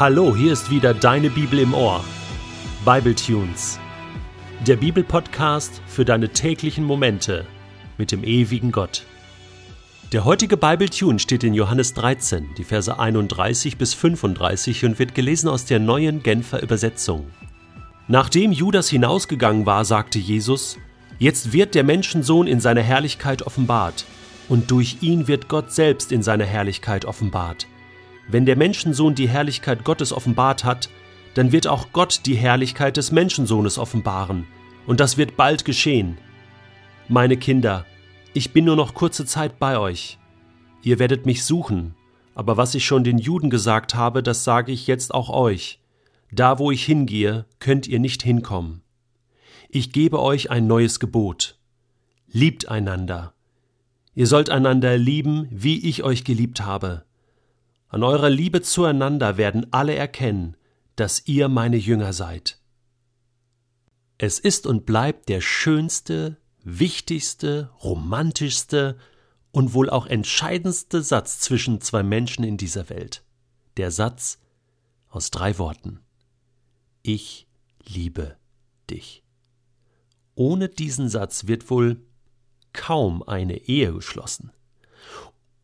Hallo, hier ist wieder deine Bibel im Ohr. Bible Tunes. Der Bibelpodcast für deine täglichen Momente mit dem ewigen Gott. Der heutige Bible Tune steht in Johannes 13, die Verse 31 bis 35 und wird gelesen aus der neuen Genfer Übersetzung. Nachdem Judas hinausgegangen war, sagte Jesus: Jetzt wird der Menschensohn in seiner Herrlichkeit offenbart, und durch ihn wird Gott selbst in seiner Herrlichkeit offenbart. Wenn der Menschensohn die Herrlichkeit Gottes offenbart hat, dann wird auch Gott die Herrlichkeit des Menschensohnes offenbaren, und das wird bald geschehen. Meine Kinder, ich bin nur noch kurze Zeit bei euch. Ihr werdet mich suchen, aber was ich schon den Juden gesagt habe, das sage ich jetzt auch euch. Da, wo ich hingehe, könnt ihr nicht hinkommen. Ich gebe euch ein neues Gebot. Liebt einander. Ihr sollt einander lieben, wie ich euch geliebt habe. An eurer Liebe zueinander werden alle erkennen, dass ihr meine Jünger seid. Es ist und bleibt der schönste, wichtigste, romantischste und wohl auch entscheidendste Satz zwischen zwei Menschen in dieser Welt. Der Satz aus drei Worten. Ich liebe dich. Ohne diesen Satz wird wohl kaum eine Ehe geschlossen.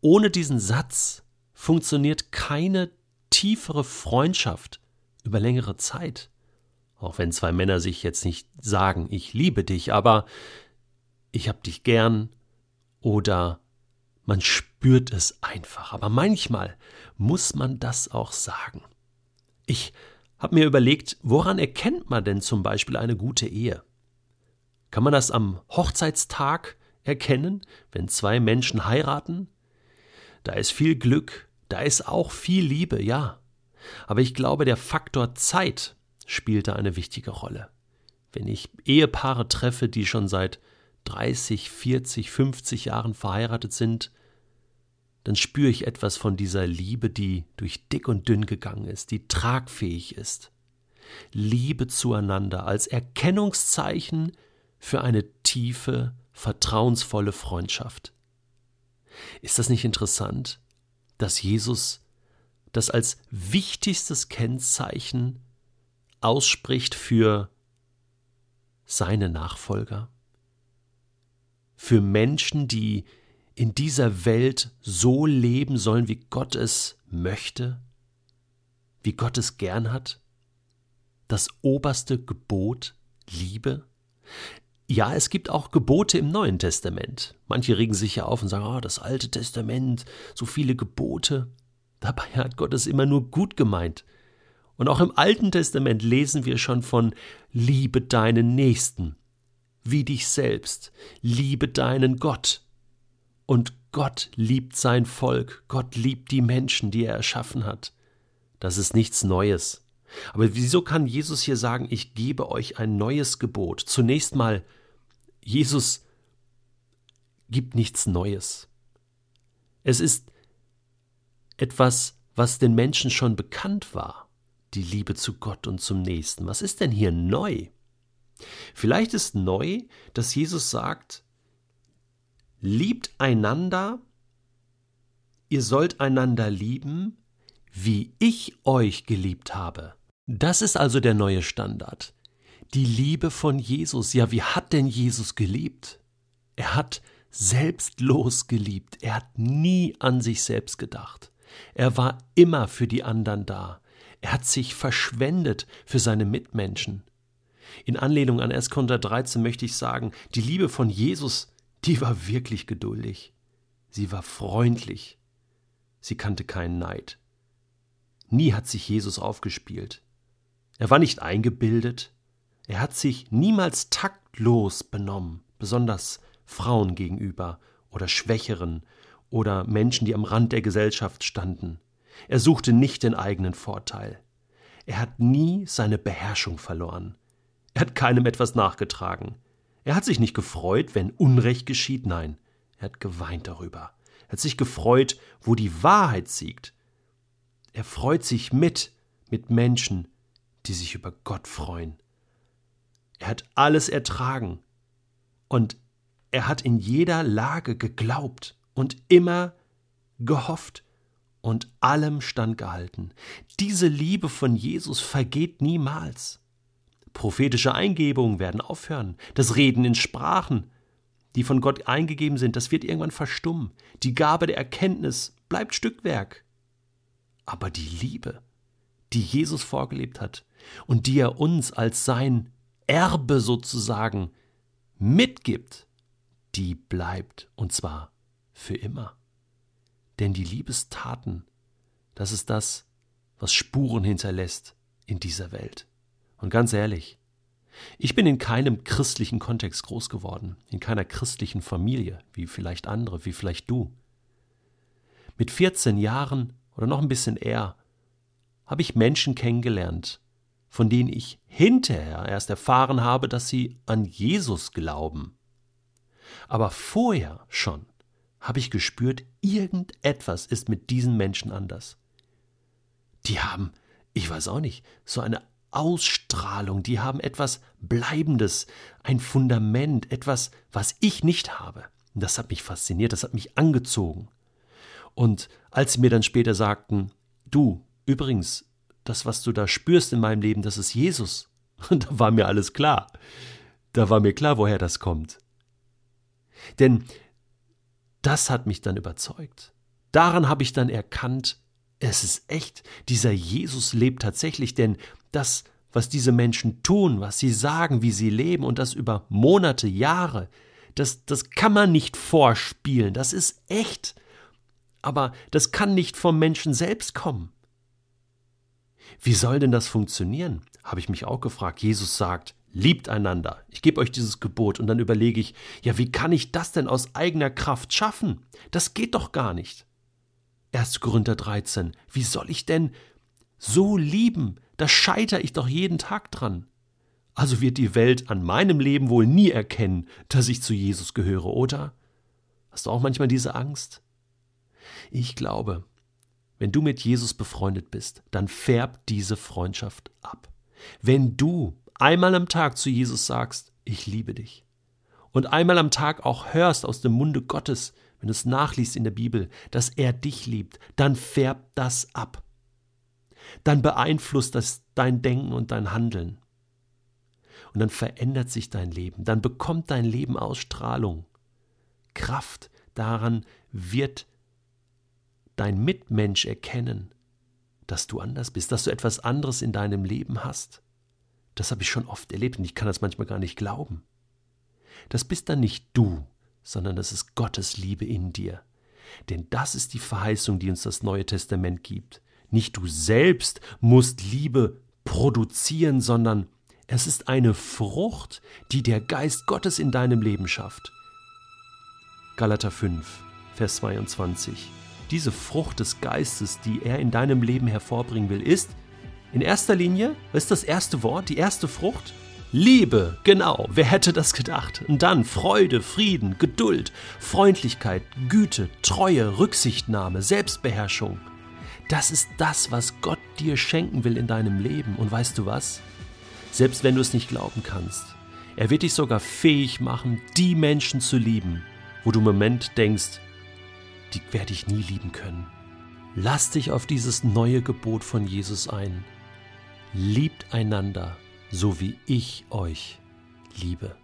Ohne diesen Satz funktioniert keine tiefere Freundschaft über längere Zeit. Auch wenn zwei Männer sich jetzt nicht sagen, ich liebe dich, aber ich hab dich gern oder man spürt es einfach. Aber manchmal muss man das auch sagen. Ich habe mir überlegt, woran erkennt man denn zum Beispiel eine gute Ehe? Kann man das am Hochzeitstag erkennen, wenn zwei Menschen heiraten? Da ist viel Glück, da ist auch viel Liebe, ja. Aber ich glaube, der Faktor Zeit spielt da eine wichtige Rolle. Wenn ich Ehepaare treffe, die schon seit 30, 40, 50 Jahren verheiratet sind, dann spüre ich etwas von dieser Liebe, die durch dick und dünn gegangen ist, die tragfähig ist. Liebe zueinander als Erkennungszeichen für eine tiefe, vertrauensvolle Freundschaft. Ist das nicht interessant? Dass Jesus das als wichtigstes Kennzeichen ausspricht für seine Nachfolger, für Menschen, die in dieser Welt so leben sollen, wie Gott es möchte, wie Gott es gern hat, das oberste Gebot Liebe. Ja, es gibt auch Gebote im Neuen Testament. Manche regen sich ja auf und sagen, oh, das Alte Testament, so viele Gebote. Dabei hat Gott es immer nur gut gemeint. Und auch im Alten Testament lesen wir schon von Liebe deinen Nächsten, wie dich selbst, liebe deinen Gott. Und Gott liebt sein Volk, Gott liebt die Menschen, die er erschaffen hat. Das ist nichts Neues. Aber wieso kann Jesus hier sagen, ich gebe euch ein neues Gebot? Zunächst mal, Jesus gibt nichts Neues. Es ist etwas, was den Menschen schon bekannt war, die Liebe zu Gott und zum Nächsten. Was ist denn hier neu? Vielleicht ist neu, dass Jesus sagt, liebt einander, ihr sollt einander lieben, wie ich euch geliebt habe. Das ist also der neue Standard. Die Liebe von Jesus. Ja, wie hat denn Jesus geliebt? Er hat selbstlos geliebt. Er hat nie an sich selbst gedacht. Er war immer für die anderen da. Er hat sich verschwendet für seine Mitmenschen. In Anlehnung an 1. Korinther 13 möchte ich sagen, die Liebe von Jesus, die war wirklich geduldig. Sie war freundlich. Sie kannte keinen Neid. Nie hat sich Jesus aufgespielt. Er war nicht eingebildet. Er hat sich niemals taktlos benommen, besonders Frauen gegenüber oder Schwächeren oder Menschen, die am Rand der Gesellschaft standen. Er suchte nicht den eigenen Vorteil. Er hat nie seine Beherrschung verloren. Er hat keinem etwas nachgetragen. Er hat sich nicht gefreut, wenn Unrecht geschieht, nein, er hat geweint darüber. Er hat sich gefreut, wo die Wahrheit siegt. Er freut sich mit, mit Menschen, die sich über Gott freuen. Er hat alles ertragen und er hat in jeder Lage geglaubt und immer gehofft und allem standgehalten. Diese Liebe von Jesus vergeht niemals. Prophetische Eingebungen werden aufhören, das Reden in Sprachen, die von Gott eingegeben sind, das wird irgendwann verstummen. Die Gabe der Erkenntnis bleibt Stückwerk. Aber die Liebe, die Jesus vorgelebt hat und die er uns als sein Erbe sozusagen mitgibt, die bleibt und zwar für immer. Denn die Liebestaten, das ist das, was Spuren hinterlässt in dieser Welt. Und ganz ehrlich, ich bin in keinem christlichen Kontext groß geworden, in keiner christlichen Familie, wie vielleicht andere, wie vielleicht du. Mit 14 Jahren oder noch ein bisschen eher habe ich Menschen kennengelernt, von denen ich hinterher erst erfahren habe, dass sie an Jesus glauben. Aber vorher schon habe ich gespürt, irgendetwas ist mit diesen Menschen anders. Die haben, ich weiß auch nicht, so eine Ausstrahlung, die haben etwas Bleibendes, ein Fundament, etwas, was ich nicht habe. Und das hat mich fasziniert, das hat mich angezogen. Und als sie mir dann später sagten, du, übrigens, das, was du da spürst in meinem Leben, das ist Jesus, da war mir alles klar. Da war mir klar, woher das kommt. Denn das hat mich dann überzeugt. Daran habe ich dann erkannt, es ist echt, dieser Jesus lebt tatsächlich, denn das, was diese Menschen tun, was sie sagen, wie sie leben und das über Monate, Jahre, das, das kann man nicht vorspielen, das ist echt. Aber das kann nicht vom Menschen selbst kommen. Wie soll denn das funktionieren? habe ich mich auch gefragt. Jesus sagt, liebt einander. Ich gebe euch dieses Gebot und dann überlege ich, ja, wie kann ich das denn aus eigener Kraft schaffen? Das geht doch gar nicht. 1. Korinther 13. Wie soll ich denn so lieben, da scheitere ich doch jeden Tag dran. Also wird die Welt an meinem Leben wohl nie erkennen, dass ich zu Jesus gehöre, oder? Hast du auch manchmal diese Angst? Ich glaube, wenn du mit Jesus befreundet bist, dann färbt diese Freundschaft ab. Wenn du einmal am Tag zu Jesus sagst, ich liebe dich, und einmal am Tag auch hörst aus dem Munde Gottes, wenn du es nachliest in der Bibel, dass er dich liebt, dann färbt das ab dann beeinflusst das dein Denken und dein Handeln. Und dann verändert sich dein Leben, dann bekommt dein Leben Ausstrahlung, Kraft. Daran wird dein Mitmensch erkennen, dass du anders bist, dass du etwas anderes in deinem Leben hast. Das habe ich schon oft erlebt und ich kann das manchmal gar nicht glauben. Das bist dann nicht du, sondern das ist Gottes Liebe in dir. Denn das ist die Verheißung, die uns das Neue Testament gibt. Nicht du selbst musst Liebe produzieren, sondern es ist eine Frucht, die der Geist Gottes in deinem Leben schafft. Galater 5, Vers 22. Diese Frucht des Geistes, die er in deinem Leben hervorbringen will, ist in erster Linie, was ist das erste Wort, die erste Frucht? Liebe, genau, wer hätte das gedacht? Und dann Freude, Frieden, Geduld, Freundlichkeit, Güte, Treue, Rücksichtnahme, Selbstbeherrschung. Das ist das, was Gott dir schenken will in deinem Leben. Und weißt du was? Selbst wenn du es nicht glauben kannst, er wird dich sogar fähig machen, die Menschen zu lieben, wo du im Moment denkst, die werde ich nie lieben können. Lass dich auf dieses neue Gebot von Jesus ein. Liebt einander, so wie ich euch liebe.